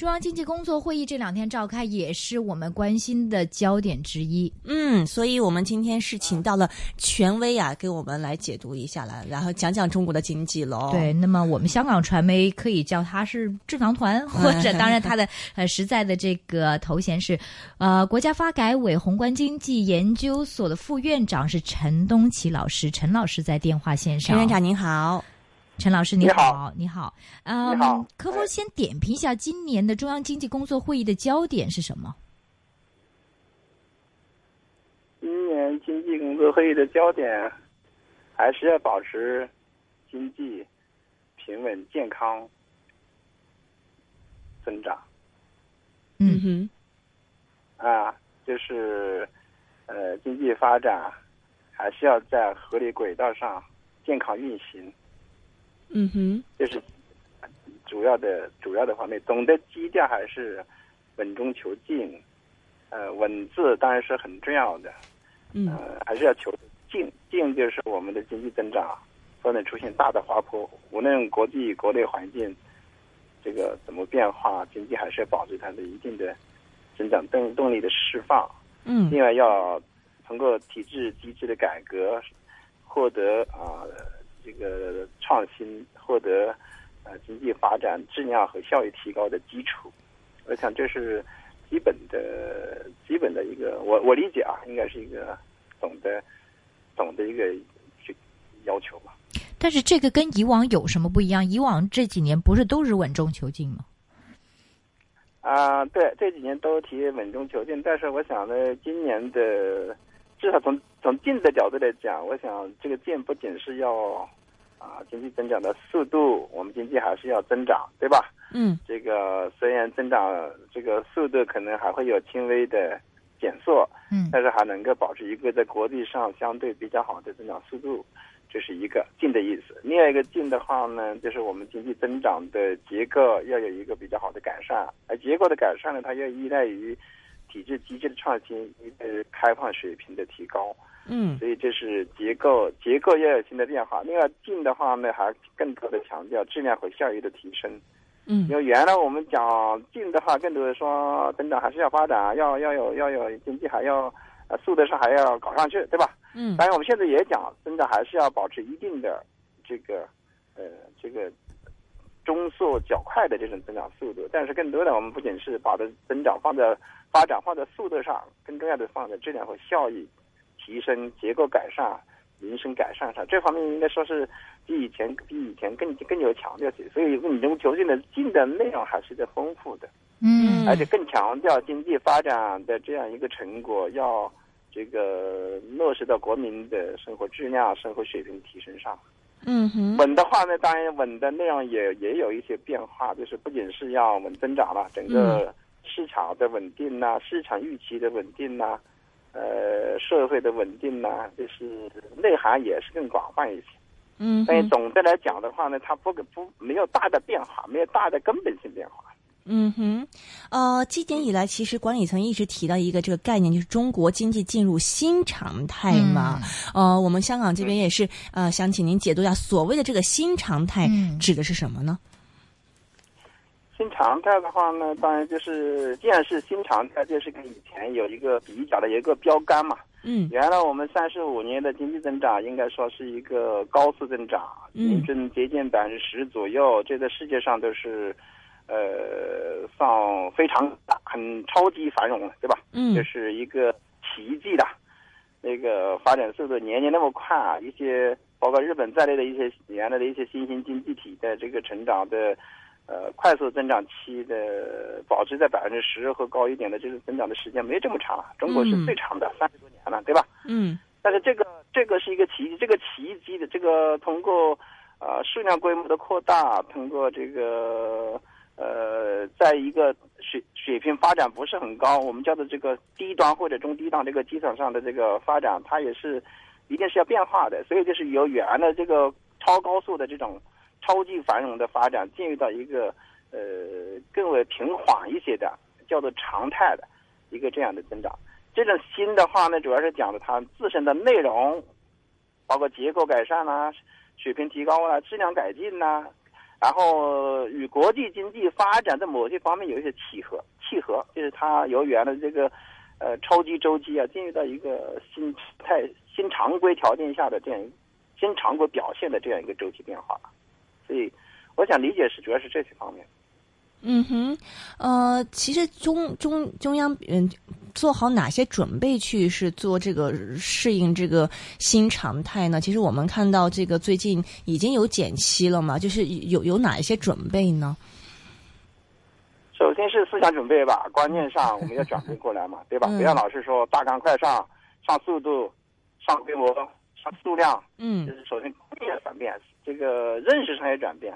中央经济工作会议这两天召开，也是我们关心的焦点之一。嗯，所以我们今天是请到了权威啊，给我们来解读一下了，然后讲讲中国的经济喽。对，那么我们香港传媒可以叫他是智囊团，或者当然他的呃实在的这个头衔是呃国家发改委宏观经济研究所的副院长是陈东奇老师，陈老师在电话线上。陈院长您好。陈老师你好，你好，嗯，你好，可否先点评一下今年的中央经济工作会议的焦点是什么？今年经济工作会议的焦点还是要保持经济平稳健康增长。嗯哼，啊，就是呃，经济发展还是要在合理轨道上健康运行。嗯哼，就是主要的主要的方面。总的基调还是稳中求进，呃，稳字当然是很重要的，嗯，还是要求进进，就是我们的经济增长不能出现大的滑坡。无论国际国内环境这个怎么变化，经济还是要保持它的一定的增长动动力的释放。嗯，另外要通过体制机制的改革，获得啊。这个创新获得呃经济发展质量和效益提高的基础，我想这是基本的基本的一个我我理解啊，应该是一个总的总的一个要求吧。但是这个跟以往有什么不一样？以往这几年不是都是稳中求进吗？啊，对，这几年都提稳中求进，但是我想呢，今年的至少从从进的角度来讲，我想这个进不仅是要。啊，经济增长的速度，我们经济还是要增长，对吧？嗯，这个虽然增长这个速度可能还会有轻微的减速，嗯，但是还能够保持一个在国际上相对比较好的增长速度，这是一个进的意思。另外一个进的话呢，就是我们经济增长的结构要有一个比较好的改善，而结构的改善呢，它要依赖于体制机制的创新，依赖于开放水平的提高。嗯，所以这是结构，结构要有新的变化。另外，进的话呢，还更多的强调质量和效益的提升。嗯，因为原来我们讲进的话，更多的说增长还是要发展，要要有要有经济还要呃速度上还要搞上去，对吧？嗯，当然我们现在也讲增长还是要保持一定的这个呃这个中速较快的这种增长速度。但是更多的我们不仅是把的增长放在发展放在速度上，更重要的放在质量和效益。提升结构改善、民生改善上，这方面应该说是比以前比以前更更有强调些。所以稳中求进的进的内容还是在丰富的，嗯，而且更强调经济发展的这样一个成果要这个落实到国民的生活质量、生活水平提升上。嗯哼，稳的话呢，当然稳的内容也也有一些变化，就是不仅是要稳增长了，整个市场的稳定呐，市场预期的稳定呐。呃，社会的稳定呢，就是内涵也是更广泛一些。嗯，但总的来讲的话呢，它不不没有大的变化，没有大的根本性变化。嗯哼，呃，今年以来，其实管理层一直提到一个这个概念，就是中国经济进入新常态嘛。呃，我们香港这边也是呃，想请您解读一下所谓的这个新常态指的是什么呢？新常态的话呢，当然就是，既然是新常态，就是跟以前有一个比较的一个标杆嘛。嗯。原来我们三十五年的经济增长应该说是一个高速增长，年增接近百分之十左右，这在世界上都是，呃，放非常大很超级繁荣了，对吧？嗯。这是一个奇迹的，那个发展速度年年那么快啊！一些包括日本在内的一些原来的一些新兴经济体的这个成长的。呃，快速增长期的保持在百分之十和高一点的这个增长的时间没这么长，中国是最长的三十多年了，对吧？嗯。但是这个这个是一个奇迹，这个奇迹的这个通过呃数量规模的扩大，通过这个呃在一个水水平发展不是很高，我们叫做这个低端或者中低档这个基础上的这个发展，它也是一定是要变化的，所以就是由原来的这个超高速的这种。超级繁荣的发展进入到一个呃更为平缓一些的叫做常态的一个这样的增长。这种新的话呢，主要是讲的它自身的内容包括结构改善啦、水平提高啦、质量改进呐，然后与国际经济发展的某些方面有一些契合，契合就是它由原来这个呃超级周期啊，进入到一个新态、新常规条件下的这样新常规表现的这样一个周期变化，所以我想理解是主要是这些方面。嗯哼，呃，其实中中中央嗯做好哪些准备去是做这个适应这个新常态呢？其实我们看到这个最近已经有减息了嘛，就是有有哪一些准备呢？首先是思想准备吧，观念上我们要转变过来嘛，对吧？不要老是说大干快上，上速度，上规模，上数量，嗯，就是首先观念转变，这个认识上要转变。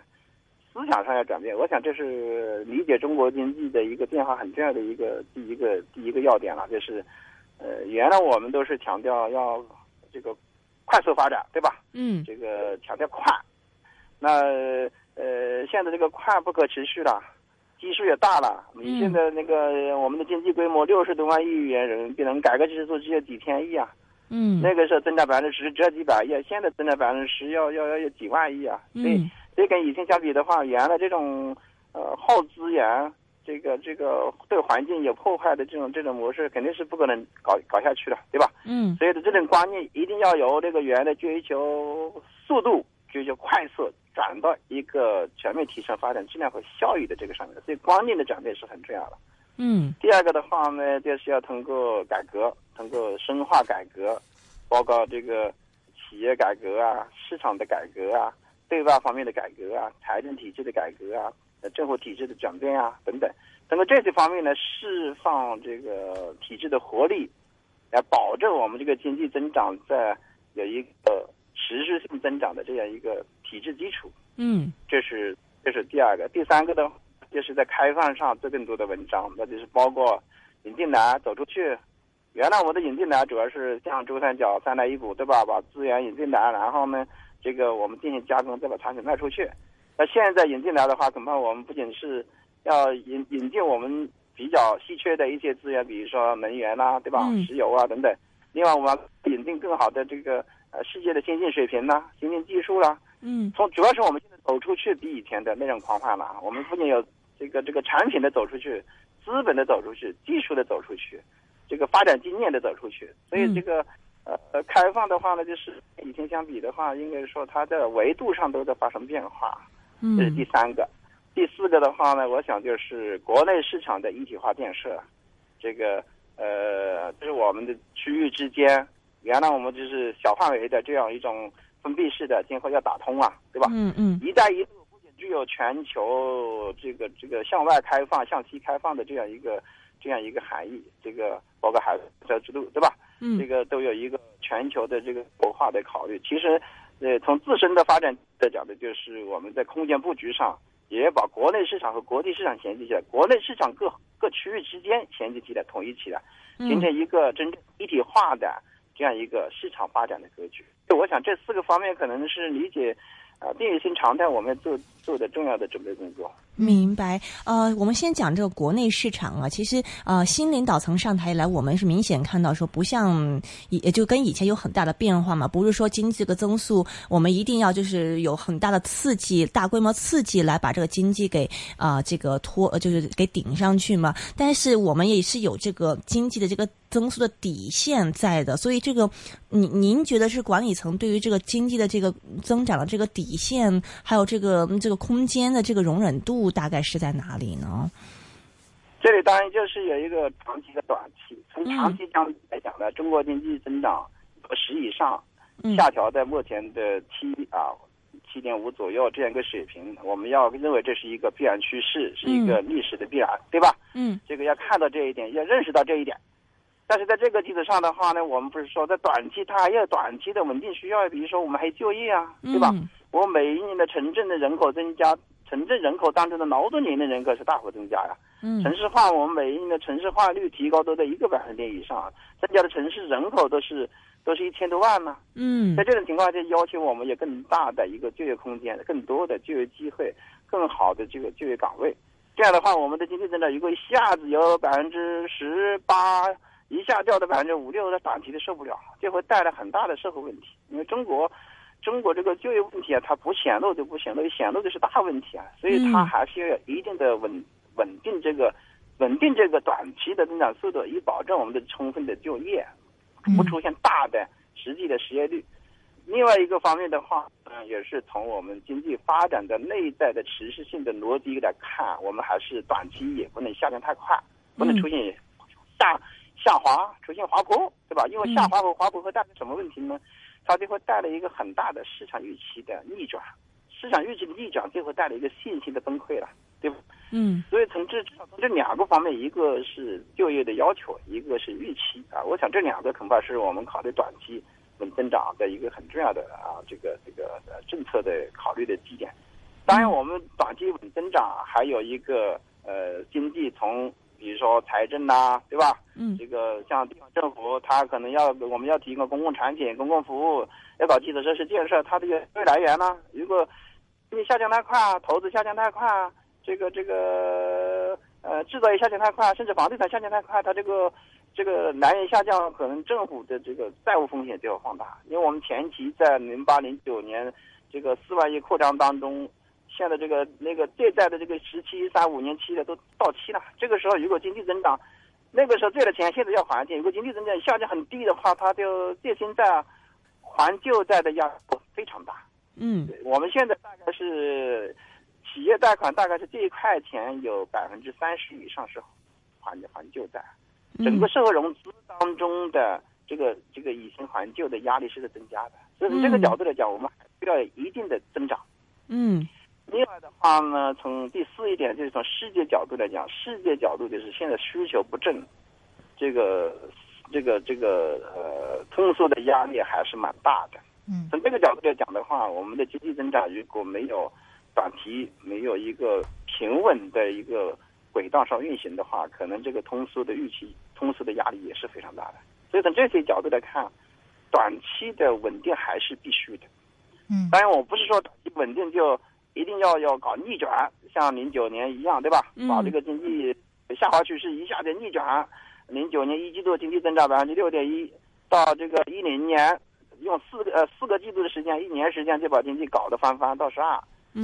思想上要转变，我想这是理解中国经济的一个变化很重要的一个第一个第一个要点了，就是，呃，原来我们都是强调要这个快速发展，对吧？嗯，这个强调快，那呃，现在这个快不可持续了，基数也大了。你现在那个我们的经济规模六十多万亿元人民币，能改革开放只有几千亿啊？嗯，那个时候增长百分之十只要几百亿，现在增长百分之十要要要有几万亿啊？所以。所以跟以前相比的话，原来这种呃耗资源，这个这个对环境有破坏的这种这种模式，肯定是不可能搞搞下去的，对吧？嗯。所以的这种观念一定要由这个原来追求速度、追求快速，转到一个全面提升发展质量和效益的这个上面。所以观念的转变是很重要的。嗯。第二个的话呢，就是要通过改革，通过深化改革，包括这个企业改革啊，市场的改革啊。对外方面的改革啊，财政体制的改革啊，呃，政府体制的转变啊，等等，通过这些方面呢，释放这个体制的活力，来保证我们这个经济增长在有一个持续性增长的这样一个体制基础。嗯，这是这是第二个，第三个呢，就是在开放上做更多的文章，那就是包括引进来走出去。原来我们的引进来主要是像珠三角三来一补，对吧？把资源引进来，然后呢？这个我们进行加工，再把产品卖出去。那现在引进来的话，恐怕我们不仅是要引引进我们比较稀缺的一些资源，比如说能源啦，对吧？石油啊等等。另外，我们引进更好的这个呃世界的先进水平啦、先进技术啦。嗯。从主要是我们现在走出去比以前的那种狂欢了。我们不仅有这个这个产品的走出去，资本的走出去，技术的走出去，这个发展经验的走出去。所以这个。呃，开放的话呢，就是以前相比的话，应该说它的维度上都在发生变化，这是第三个。第四个的话呢，我想就是国内市场的一体化建设，这个呃，就是我们的区域之间，原来我们就是小范围的这样一种封闭式的，今后要打通啊，对吧？嗯嗯。一带一路具有全球这个这个向外开放、向西开放的这样一个这样一个含义，这个包括海交之路，对吧？嗯，这个都有一个全球的这个国化的考虑。其实，呃，从自身的发展的角度，就是我们在空间布局上，也要把国内市场和国际市场衔接起来，国内市场各各区域之间衔接起来，统一起来，形成一个真正一体化的这样一个市场发展的格局。我想这四个方面可能是理解。啊，定义新常态，我们做做的重要的准备工作。明白。呃，我们先讲这个国内市场啊，其实呃，新领导层上台以来，我们是明显看到说，不像以就跟以前有很大的变化嘛。不是说经济这个增速，我们一定要就是有很大的刺激、大规模刺激来把这个经济给啊这个拖，就是给顶上去嘛。但是我们也是有这个经济的这个。增速的底线在的，所以这个，您您觉得是管理层对于这个经济的这个增长的这个底线，还有这个这个空间的这个容忍度，大概是在哪里呢？这里当然就是有一个长期和短期，从长期讲来讲呢，中国经济增长十以上，下调在目前的七啊七点五左右这样一个水平，我们要认为这是一个必然趋势，是一个历史的必然，对吧？嗯，这个要看到这一点，要认识到这一点。但是在这个基础上的话呢，我们不是说在短期它还有短期的稳定需要，比如说我们还有就业啊，对吧？我每一年的城镇的人口增加，城镇人口当中的劳动年龄人口是大幅增加呀。嗯，城市化我们每一年的城市化率提高都在一个百分点以上，增加的城市人口都是都是一千多万呢。嗯，在这种情况下，要求我们有更大的一个就业空间，更多的就业机会，更好的这个就业岗位。这样的话，我们的经济增长如果一下子有百分之十八。一下掉到百分之五六，那短期的受不了，就会带来很大的社会问题。因为中国，中国这个就业问题啊，它不显露就不显露，显露的是大问题啊，所以它还是要有一定的稳稳定这个稳定这个短期的增长速度，以保证我们的充分的就业，不出现大的实际的失业率。另外一个方面的话，嗯，也是从我们经济发展的内在的持续性的逻辑来看，我们还是短期也不能下降太快，不能出现下下滑，出现滑坡，对吧？因为下滑和滑坡会带来什么问题呢？它就会带来一个很大的市场预期的逆转，市场预期的逆转就会带来一个信心的崩溃了，对吧？嗯。所以从这从这两个方面，一个是就业的要求，一个是预期啊。我想这两个恐怕是我们考虑短期。稳增长的一个很重要的啊，这个这个呃政策的考虑的基点。当然，我们短期稳增长还有一个呃经济从比如说财政呐，对吧？嗯。这个像地方政府，它可能要我们要提供公共产品、公共服务，要搞基础设施建设，它的来源呢？如果经济下降太快，投资下降太快，这个这个呃制造业下降太快，甚至房地产下降太快，它这个。这个来源下降，可能政府的这个债务风险就要放大，因为我们前期在零八零九年这个四万亿扩张当中，现在这个那个借债的这个十七三五年期的都到期了。这个时候如果经济增长，那个时候借的钱现在要还钱，如果经济增长下降很低的话，它就借新债还旧债的压力非常大。嗯，我们现在大概是企业贷款大概是这一块钱有百分之三十以上是还还旧债。整个社会融资当中的这个这个以新还旧的压力是在增加的，所以从这个角度来讲，我们还需要一定的增长。嗯，另外的话呢，从第四一点就是从世界角度来讲，世界角度就是现在需求不振，这个这个这个呃通缩的压力还是蛮大的。嗯，从这个角度来讲的话，我们的经济增长如果没有短期没有一个平稳的一个轨道上运行的话，可能这个通缩的预期。通缩的压力也是非常大的，所以从这些角度来看，短期的稳定还是必须的。嗯，当然我不是说短期稳定就一定要要搞逆转，像零九年一样，对吧？把这个经济下滑趋势一下子逆转，零九年一季度经济增长百分之六点一，到这个一零年用四个呃四个季度的时间，一年时间就把经济搞得翻番到十二，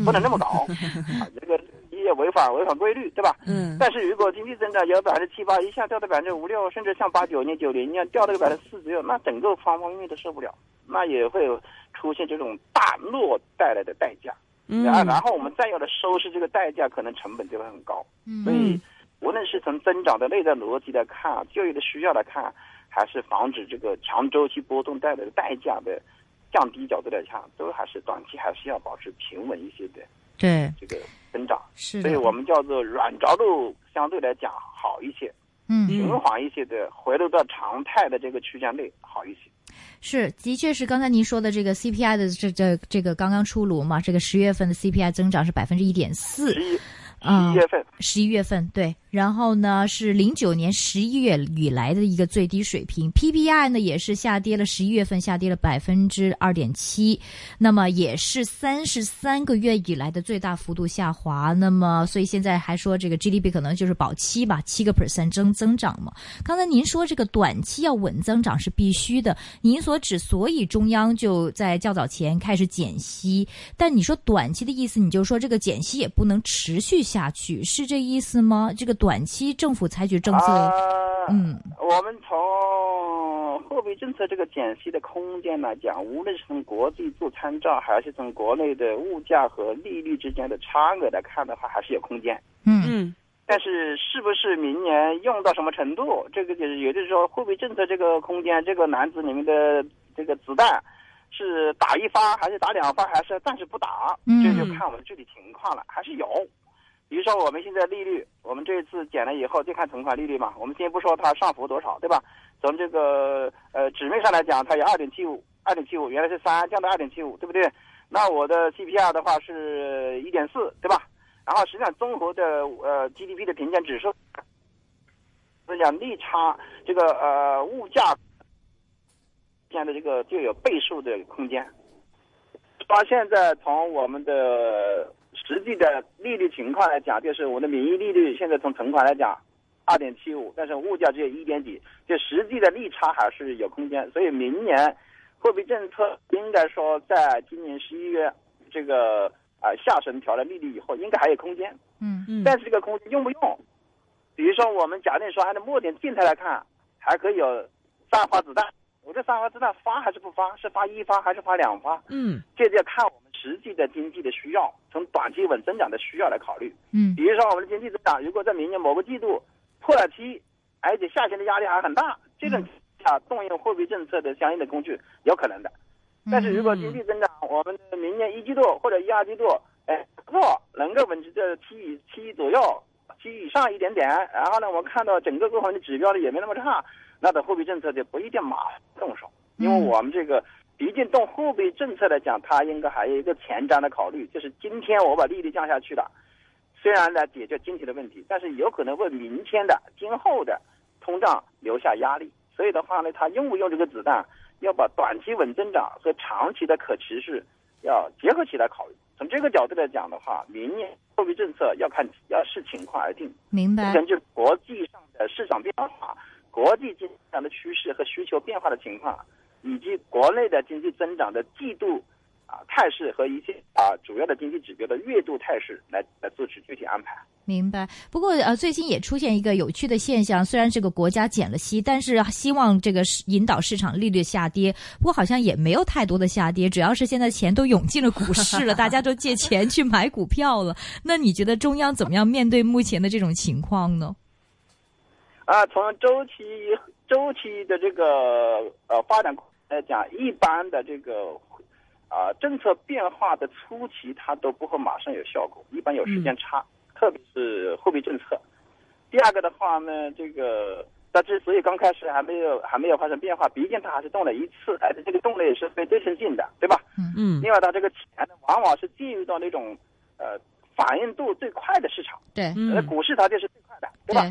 不能这么搞啊！这个。也违反违反规律，对吧？嗯。但是如果经济增长有百分之七八，一下掉到百分之五六，甚至像八九年、九零年掉到个百分之四左右，那整个方方面面都受不了，那也会出现这种大落带来的代价。嗯。然后我们再要的收拾这个代价，可能成本就会很高。嗯。所以，无论是从增长的内在逻辑来看，就业的需要来看，还是防止这个强周期波动带来的代价的降低角度来看，都还是短期还是要保持平稳一些的。对。这个。增长是，所以我们叫做软着陆，相对来讲好一些，嗯，平缓一些的，回流到常态的这个区间内好一些。是，的确是刚才您说的这个 CPI 的这这这个刚刚出炉嘛，这个十月份的 CPI 增长是百分之一点四，十一十一月份，十一月份对。然后呢，是零九年十一月以来的一个最低水平，PPI 呢也是下跌了，十一月份下跌了百分之二点七，那么也是三十三个月以来的最大幅度下滑。那么，所以现在还说这个 GDP 可能就是保七吧，七个 percent 增增长嘛。刚才您说这个短期要稳增长是必须的，您所指，所以中央就在较早前开始减息，但你说短期的意思，你就说这个减息也不能持续下去，是这意思吗？这个。短期政府采取政策，嗯，我们从货币政策这个减息的空间来讲，无论是从国际做参照，还是从国内的物价和利率之间的差额来看的话，还是有空间。嗯嗯，但是是不是明年用到什么程度，这个就是也就是说，货币政策这个空间，这个篮子里面的这个子弹是打一发，还是打两发，还是暂时不打，这就看我们具体情况了，还是有。比如说我们现在利率，我们这一次减了以后，就看存款利率嘛。我们先不说它上浮多少，对吧？从这个呃纸面上来讲，它有二点七五，二点七五原来是三，降到二点七五，对不对？那我的 CPR 的话是一点四，对吧？然后实际上综合的呃 GDP 的平均指数，是讲利差这个呃物价，现在这个就有倍数的空间。到现在从我们的。实际的利率情况来讲，就是我的名义利率现在从存款来讲，二点七五，但是物价只有一点几，就实际的利差还是有空间。所以明年货币政策应该说在今年十一月这个啊、下旬调了利率以后，应该还有空间。嗯嗯，但是这个空间用不用？比如说我们假定说按照目前静态来看，还可以有三发子弹。我这三发子弹发还是不发？是发一发还是发两发？嗯这就要看我们实际的经济的需要，从短期稳增长的需要来考虑。嗯比如说我们的经济增长，如果在明年某个季度破了七，而且下行的压力还很大，这种情况下动用货币政策的相应的工具有可能的。但是如果经济增长，我们的明年一季度或者一二季度，哎，不错，能够稳持在七以七左右，七以上一点点，然后呢，我们看到整个各方面的指标呢也没那么差，那的货币政策就不一定马上动手，因为我们这个毕竟动货币政策来讲，它应该还有一个前瞻的考虑，就是今天我把利率降下去了，虽然呢解决经济的问题，但是有可能为明天的、今后的通胀留下压力。所以的话呢，它用不用这个子弹，要把短期稳增长和长期的可持续要结合起来考虑。从这个角度来讲的话，明年货币政策要看要视情况而定，明白。根据国际上的市场变化、国际经济上的趋势和需求变化的情况，以及国内的经济增长的季度啊态势和一些啊主要的经济指标的月度态势来来做出具体安排。明白。不过呃，最近也出现一个有趣的现象，虽然这个国家减了息，但是希望这个市引导市场利率下跌。不过好像也没有太多的下跌，主要是现在钱都涌进了股市了，大家都借钱去买股票了。那你觉得中央怎么样面对目前的这种情况呢？啊，从周期周期的这个呃发展来讲，一般的这个啊政策变化的初期，它都不会马上有效果，一般有时间差，特别是货币政策。第二个的话呢，这个它之所以刚开始还没有还没有发生变化，毕竟它还是动了一次，而且这个动了也是非对称性的，对吧？嗯嗯另外，它这个钱呢，往往是进入到那种呃反应度最快的市场，对那，嗯股市它就是最快的，对吧？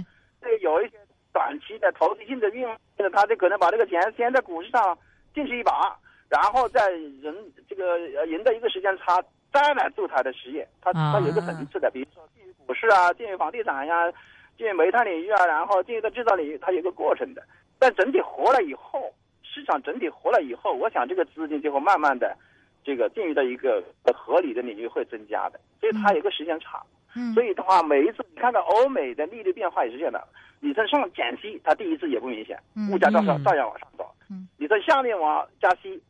这个有一些短期的投资性的运用，它就可能把这个钱先在股市上进去一把，然后再人这个呃赢得一个时间差，再来做它的实业。他啊他有一个层次的，比如说进入股市啊，进入房地产呀、进入煤炭领域啊，然后进入到制造领域，它有一个过程的。但整体活了以后，市场整体活了以后，我想这个资金就会慢慢的这个进入到一个合理的领域会增加的，所以它有一个时间差。嗯所以的话，每一次你看到欧美的利率变化也是这样的，你从上减息，它第一次也不明显，嗯物价照样嗯照样往上走。嗯，你从下面往加息，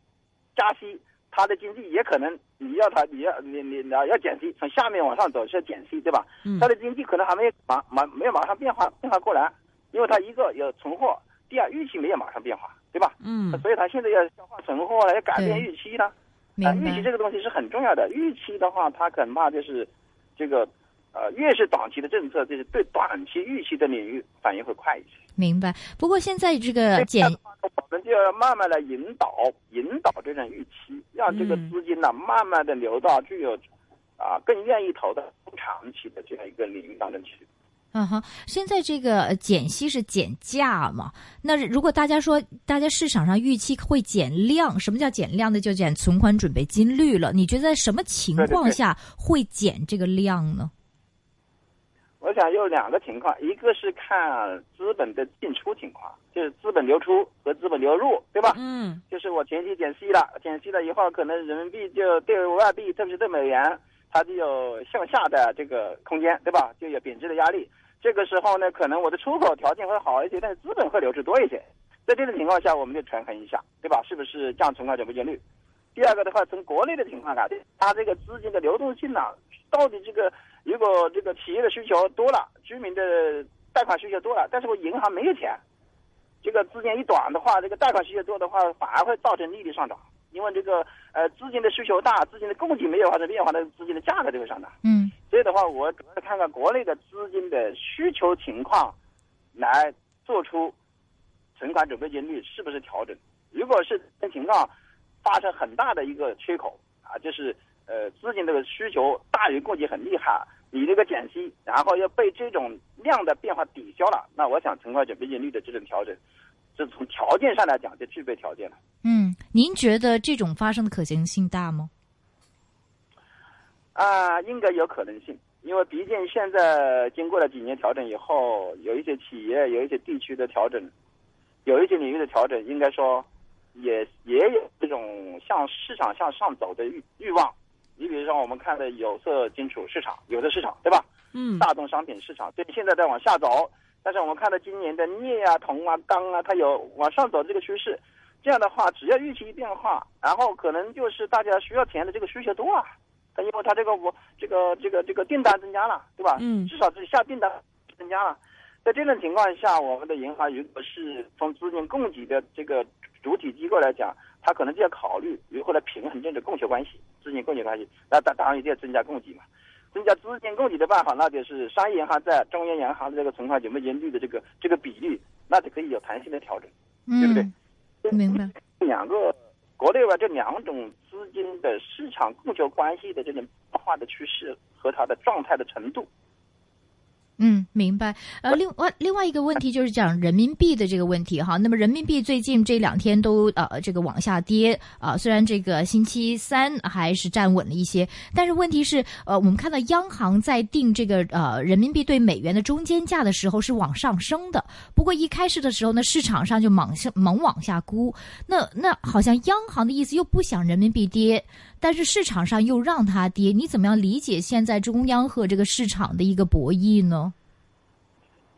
加息，它的经济也可能你要它你要你你你要要减息，从下面往上走是要减息，对吧？嗯它的经济可能还没有马马没有马上变化变化过来，因为它一个有存货，第二预期没有马上变化，对吧？嗯所以它现在要消化存货了，要改变预期了。啊，预期这个东西是很重要的。预期的话，它恐怕就是这个呃，越是短期的政策，就是对短期预期的领域反应会快一些。明白。不过现在这个减我们就要慢慢的引导引导这种预期，让这个嗯资金呢、慢慢的流到具有啊更愿意投的中长期的这样一个领域当中去。嗯哼，现在这个呃减息是减价嘛？那如果大家说大家市场上预期会减量，什么叫减量呢？就减存款准备金率了。你觉得在什么情况下会减这个量呢？我想有两个情况，一个是看资本的进出情况，就是资本流出和资本流入，对吧？嗯就是我前期减息了，减息了以后，可能人民币就对外币，特别是对美元，它就有向下的这个空间，对吧？就有贬值的压力。这个时候呢，可能我的出口条件会好一些，但是资本会流出多一些。在这种情况下，我们就权衡一下，对吧？是不是降存款准备金率？第二个的话，从国内的情况看，它这个资金的流动性呢、到底这个如果这个企业的需求多了，居民的贷款需求多了，但是我银行没有钱，这个资金一短的话，这个贷款需求多的话，反而会造成利率上涨，因为这个呃资金的需求大，资金的供给没有发生变化，那资金的价格就会上涨。嗯所以的话，我主要是看看国内的资金的需求情况，来做出存款准备金率是不是调整。如果是这种情况发生很大的一个缺口啊，就是呃资金这个需求大于供给很厉害，你这个减息，然后要被这种量的变化抵消了，那我想存款准备金率的这种调整，这从条件上来讲就具备条件了。嗯，您觉得这种发生的可行性大吗？啊，应该有可能性。因为毕竟现在经过了几年调整以后，有一些企业、有一些地区的调整，有一些领域的调整，应该说也也有这种向市场向上走的欲欲望。你比如说，我们看的有色金属市场、有色市场，对吧？嗯大宗商品市场，对，现在在往下走，但是我们看到今年的镍啊、铜啊、钢啊，它有往上走这个趋势。这样的话，只要预期一变化，然后可能就是大家需要钱的这个需求多啊，它因为它这个我这个这个这个订单增加了，对吧？嗯至少是下订单增加了。在这种情况下，我们的银行如果是从资金供给的这个主体机构来讲，它可能就要考虑如何来平衡这种供求关系、资金供给关系。那当当然一定要增加供给嘛。增加资金供给的办法，那就是商业银行在中央银行的这个存款准备金率的这个这个比率，那就可以有弹性的调整。对不对嗯，明白。两个国内外这两种资金的市场供求关系的这种变化的趋势和它的状态的程度，嗯，明白。呃，另外另外一个问题就是讲人民币的这个问题哈。那么人民币最近这两天都呃这个往下跌啊、虽然这个星期三还是站稳了一些，但是问题是呃我们看到央行在定这个呃人民币对美元的中间价的时候是往上升的，不过一开始的时候呢，市场上就猛下猛往下估。那那好像央行的意思又不想人民币跌，但是市场上又让它跌，你怎么样理解现在中央和这个市场的一个博弈呢？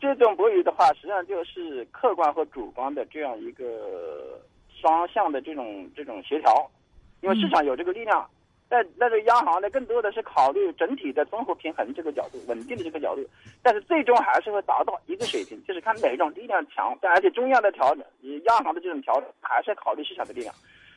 这种博弈的话，实际上就是客观和主观的这样一个双向的这种这种协调，因为市场有这个力量，但但是央行呢，更多的是考虑整体的综合平衡这个角度、稳定的这个角度，但是最终还是会达到一个水平，就是看哪种力量强，但而且中央的调整，以央行的这种调整，还是考虑市场的力量，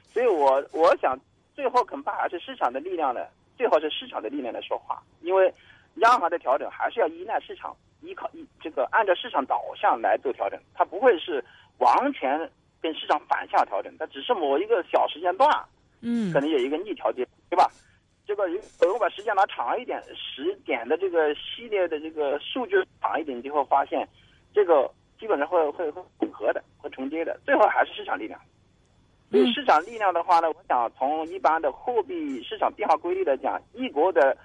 所以我我想最后恐怕还是市场的力量呢，最后是市场的力量来说话，因为央行的调整还是要依赖市场。依靠依这个按照市场导向来做调整，它不会是完全跟市场反向调整，它只是某一个小时间段嗯可能有一个逆调节，对吧？这个如果把时间拉长一点，十点的这个系列的这个数据长一点，你就会发现，这个基本上会会会混合的，会重叠的，最后还是市场力量。所以市场力量的话呢，我想从一般的货币市场变化规律来讲，一国的。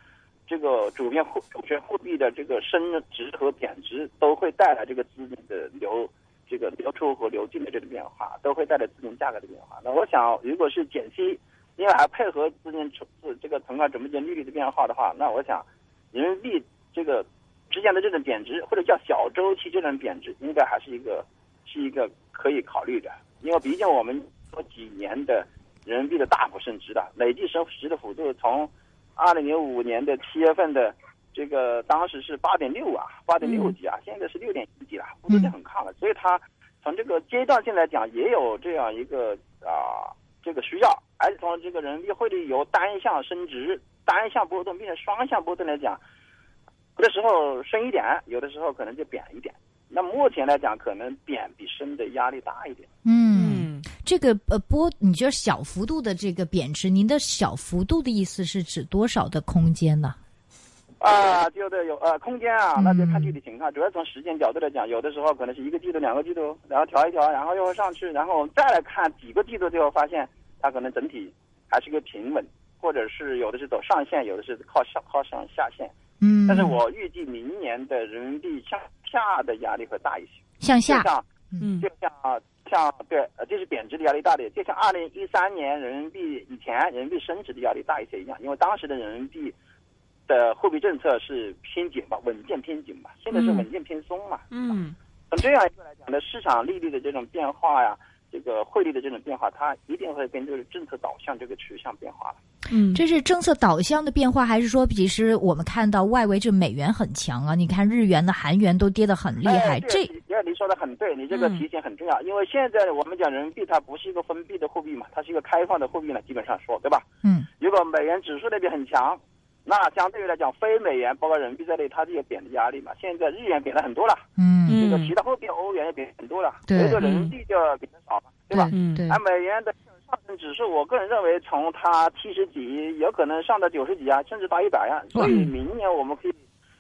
这个主权货主权货币的这个升值和贬值都会带来这个资金的流这个流出和流进的这个变化，都会带来资金价格的变化。那我想，如果是减息，另外还配合资金存这个存款准备金利率的变化的话，那我想，人民币这个之间的这种贬值或者叫小周期这种贬值，应该还是一个是一个可以考虑的，因为毕竟我们这几年的人民币的大幅升值的累计升值的幅度从。二零零五年的七月份的这个当时是八点六啊，八点六几啊，现在是六点一几了，幅度就很抗了。所以它从这个阶段性来讲，也有这样一个啊这个需要，而且从这个人民币汇率由单向升值、单向波动变成双向波动来讲，有的时候升一点，有的时候可能就贬一点。那目前来讲，可能贬比升的压力大一点。嗯，这个呃波，你觉得小幅度的这个贬值，您的小幅度的意思是指多少的空间呢？啊，就得有呃空间啊，那就看具体情况。主要从时间角度来讲，有的时候可能是一个季度、两个季度，然后调一调，然后又会上去，然后我们再来看几个季度，最后发现它可能整体还是一个平稳，或者是有的是走上限，有的是靠上靠上下限。嗯，但是我预计明年的人民币向下的压力会大一些，向下，就像嗯就像像对，呃，就是贬值的压力大的，就像二零一三年人民币以前人民币升值的压力大一些一样，因为当时的人民币的货币政策是偏紧嘛，稳健偏紧嘛，现在是嗯稳健偏松嘛。嗯从这样一个来讲呢，市场利率的这种变化呀，这个汇率的这种变化，它一定会跟这个政策导向这个趋向变化的。嗯，这是政策导向的变化，还是说其实我们看到外围这美元很强啊？你看日元的韩元都跌得很厉害，哎、这这你说的很对，你这个嗯提醒很重要，因为现在我们讲人民币它不是一个封闭的货币嘛，它是一个开放的货币呢，基本上说对吧？嗯如果美元指数那边很强，那相对于来讲，非美元包括人民币在内，它是有贬值压力嘛。现在日元贬了很多了，嗯这个嗯其他货币欧元也贬很多了，对唯独人民币就贬的少了，对吧？嗯对而美元的上升指数，我个人认为从它七十几，有可能上到九十几啊，甚至到一百啊。所以明年我们可以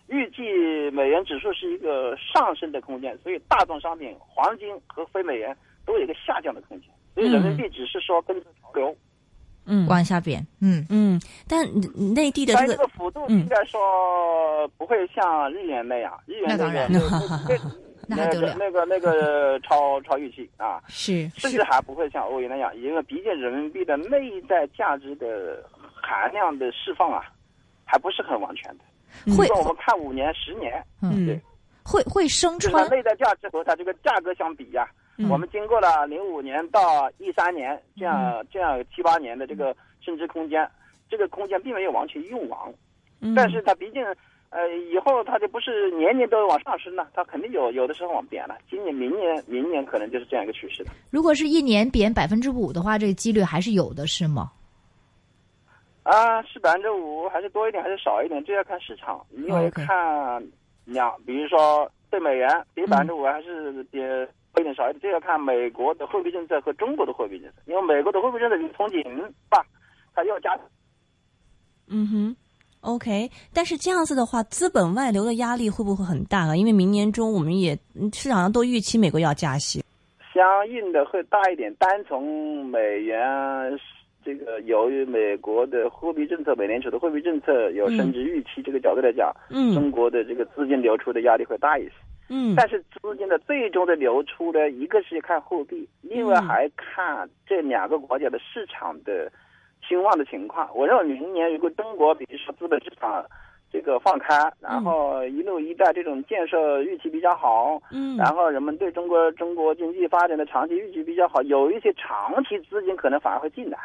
预计美元指数是一个上升的空间，所以大宗商品、黄金和非美元都有一个下降的空间。所以人民币只是说跟着潮流，嗯往下贬，嗯。嗯，但内地的但这这个个幅度嗯。应该说不会像日元那样，日元那当然。那 那还得了。那个那个那个超超预期啊，是甚至还不会像欧元那样，因为毕竟人民币的内在价值的含量的释放啊，还不是很完全的。会。如果我们看五年、十年，嗯。对，会会升穿，内在价值和它这个价格相比呀、嗯我们经过了零五年到一三年这样、这样七八年的这个升值空间，这个空间并没有完全用完，嗯但是它毕竟。呃，以后它就不是年年都往上升了，它肯定有有的时候往贬了。今年、明年、明年可能就是这样一个趋势的。如果是一年贬百分之五的话，这个几率还是有的，是吗？啊，是百分之五还是多一点还是少一点，这要看市场，因为看两，比如说对美元比百分之五还是比多少一点，这要看美国的货币政策和中国的货币政策，因为美国的货币政策是从紧吧，它要加嗯哼。OK，但是这样子的话，资本外流的压力会不会很大啊？因为明年中我们也嗯市场上都预期美国要加息。相应的会大一点。单从美元这个由于美国的货币政策，美联储的货币政策有升值预期这个角度来讲，嗯中国的这个资金流出的压力会大一些。嗯但是资金的最终的流出呢，一个是看货币，另外还看这两个国家的市场的兴旺的情况。我认为明年如果中国比如说资本市场这个放开，然后一路一带这种建设预期比较好，嗯然后人们对中国中国经济发展的长期预期比较好，有一些长期资金可能反而会进来。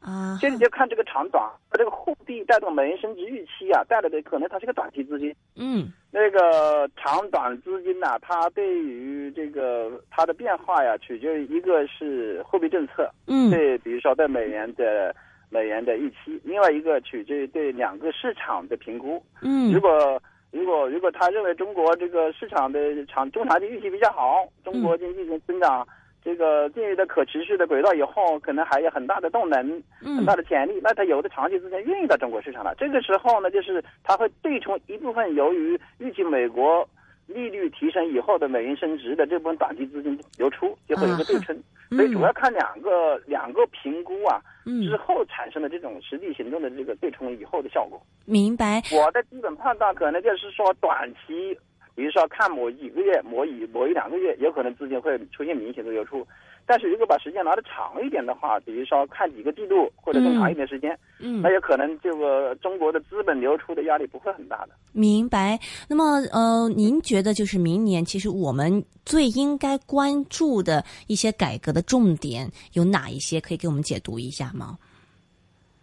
啊，所以你就看这个长短，这个货币带动美元升值预期啊，带来的可能它是个短期资金。嗯。那个长短资金呐、它对于这个它的变化呀，取决于一个是货币政策，嗯。对，比如说对美元的美元的预期；另外一个取决于对两个市场的评估。嗯。如果如果如果他认为中国这个市场的长中长期预期比较好，中国经济增长这个进入的可持续的轨道以后，可能还有很大的动能，很嗯大的潜力。那它有的长期资金愿意到中国市场了，这个时候呢，就是它会对冲一部分由于预期美国利率提升以后的美元升值的这部分短期资金流出，就会有一个对冲。所以主要看两个两个评估啊之嗯，后产生的这种实际行动的这个对冲以后的效果。明白。我的基本判断可能就是说，短期，比如说看某一个月、某一某一两个月，有可能资金会出现明显的流出。但是如果把时间拿的长一点的话，比如说看几个季度或者更长一点时间，嗯那，有可能这个中国的资本流出的压力不会很大的。明白。那么，呃，您觉得就是明年，其实我们最应该关注的一些改革的重点有哪一些？可以给我们解读一下吗？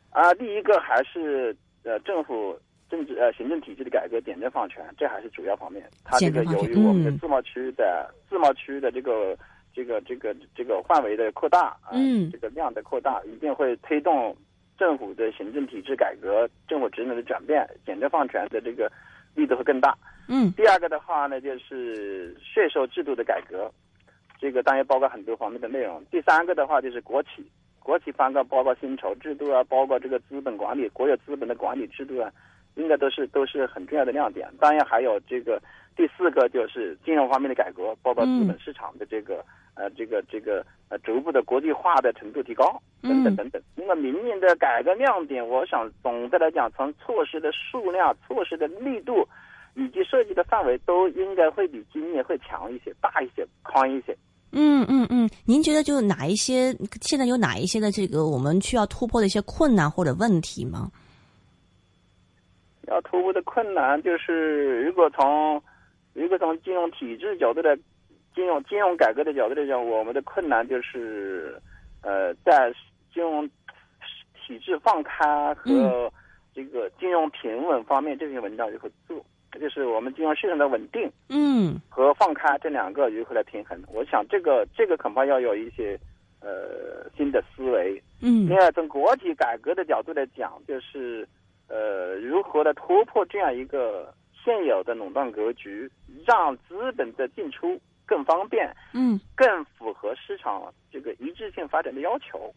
啊，第一个还是呃政府政治呃行政体制的改革，点阵放权，这还是主要方面。它这个由于我们的嗯自贸区的、自贸区的这个这个这个这个范围的扩大啊，嗯这个量的扩大，一定会推动政府的行政体制改革、政府职能的转变，简政放权的这个力度会更大。嗯第二个的话呢，就是税收制度的改革，这个当然包括很多方面的内容。第三个的话就是国企，国企方面包括薪酬制度啊，包括这个资本管理、国有资本的管理制度啊，应该都是都是很重要的亮点。当然还有这个第四个就是金融方面的改革，包括资本市场的这个、呃这个这个呃逐步的国际化的程度提高等等等等。那么明年的改革亮点，我想总的来讲，从措施的数量、措施的力度。以及涉及的范围都应该会比今年会强一些、大一些、宽一些。嗯嗯嗯，您觉得就哪一些现在有哪一些的这个我们需要突破的一些困难或者问题吗？要突破的困难就是，如果从如果从金融体制角度来，金融金融改革的角度来讲，我们的困难就是，呃，在金融体制放开和这个金融平稳方面，这篇文章如何做？这就是我们金融市场的稳定嗯和放开这两个如何来平衡。我想这个这个恐怕要有一些呃新的思维。嗯另外，从国企改革的角度来讲，就是呃，如何的突破这样一个现有的垄断格局，让资本的进出更方便，嗯更符合市场这个一致性发展的要求。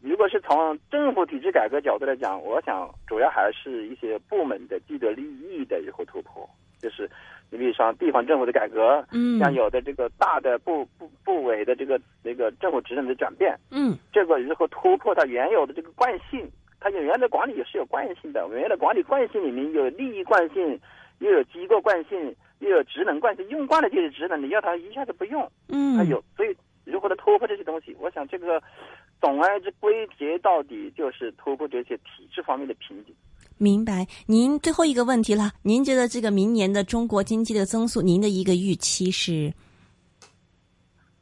如果是从政府体制改革角度来讲，我想主要还是一些部门的既得利益的如何突破。就是你比如说地方政府的改革，嗯像有的这个大的部部部委的这个那个政府职能的转变，嗯这个如何突破它原有的这个惯性？它原来的管理也是有惯性的，原来的管理惯性里面有利益惯性，又有机构惯性，又有职能惯性，用惯了就是职能，你要它一下子不用，它嗯，有，所以如何的突破这些东西？我想这个总而言之归结到底就是突破这些体制方面的瓶颈。明白。您最后一个问题了，您觉得这个明年的中国经济的增速，您的一个预期是？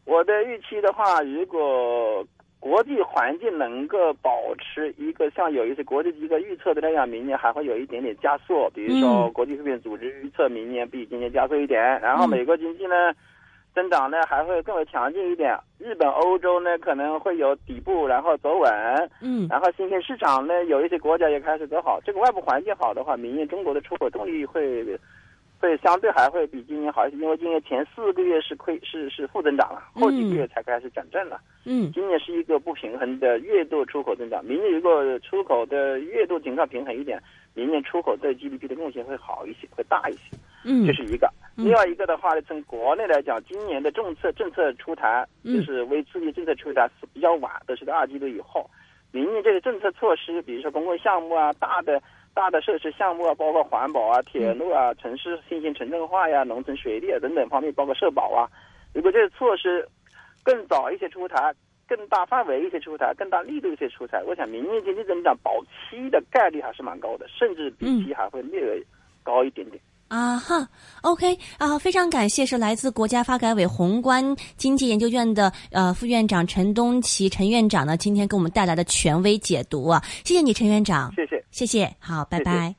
我的预期的话，如果国际环境能够保持一个像有一些国际机构预测的那样，明年还会有一点点加速。比如说，嗯国际货币组织预测明年比今年加速一点，然后嗯美国经济呢增长呢还会更为强劲一点。日本、欧洲呢可能会有底部，然后走稳。嗯然后新兴市场呢，有一些国家也开始走好。这个外部环境好的话，明年中国的出口动力会会相对还会比今年好一些，因为今年前四个月是亏是是负增长了，后几个月才开始转正了。嗯今年是一个不平衡的月度出口增长，明年如果出口的月度情况平衡一点，明年出口对 GDP 的贡献会好一些，会大一些。嗯这是一个。嗯另外一个的话呢，从国内来讲，今年的政策政策出台，嗯就是微刺激政策出台是比较晚，都是在二季度以后。明年这个政策措施，比如说公共项目啊、大的大的设施项目啊，包括环保啊、铁路啊、城市新型城镇化呀、农村水利啊等等方面，包括社保啊，如果这些措施更早一些出台，更大范围一些出台，更大力度一些出台，我想明年经济增长保期的概率还是蛮高的，甚至比期还会略微高一点点。啊哈，OK 啊，非常感谢是来自国家发改委宏观经济研究院的呃副院长陈东奇陈院长呢，今天给我们带来的权威解读啊，谢谢你陈院长，谢谢。谢谢，好，拜谢谢拜。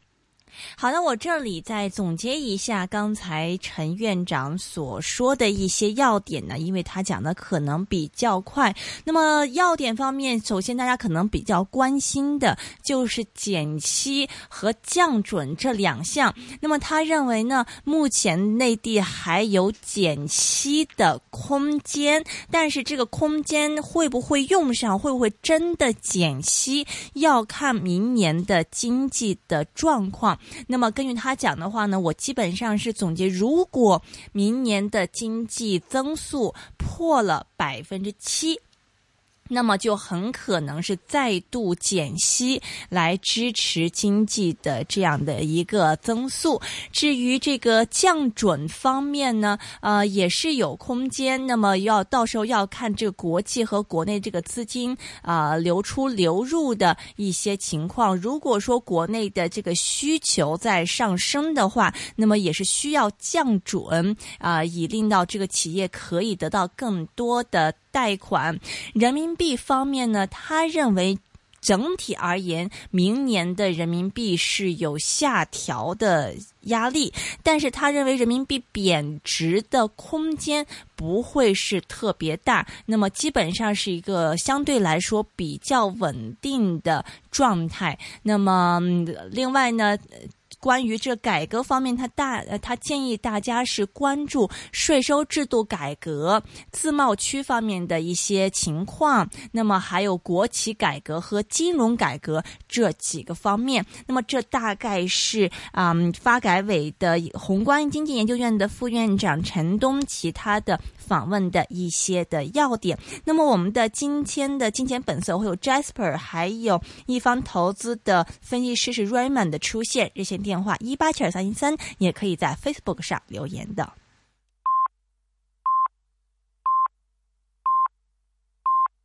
好，的我这里再总结一下刚才陈院长所说的一些要点呢，因为他讲的可能比较快。那么要点方面，首先大家可能比较关心的就是减息和降准这两项。那么他认为呢，目前内地还有减息的空间，但是这个空间会不会用上，会不会真的减息，要看明年的经济的状况。那么根据他讲的话呢，我基本上是总结，如果明年的经济增速破了百分之七。那么就很可能是再度减息来支持经济的这样的一个增速。至于这个降准方面呢，呃，也是有空间。那么要到时候要看这个国际和国内这个资金啊、流出流入的一些情况。如果说国内的这个需求在上升的话，那么也是需要降准啊、以令到这个企业可以得到更多的。贷款，人民币方面呢，他认为整体而言，明年的人民币是有下调的压力，但是他认为人民币贬值的空间不会是特别大，那么基本上是一个相对来说比较稳定的状态。那么另外呢？关于这改革方面，他大呃，他建议大家是关注税收制度改革、自贸区方面的一些情况，那么还有国企改革和金融改革这几个方面。那么这大概是嗯发改委的宏观经济研究院的副院长陈东其他的访问的一些的要点。那么我们的今天的金钱本色会有 Jasper，还有一方投资的分析师是 Raymond 的出现，热线电话一八七二三一三，也可以在 Facebook 上留言的。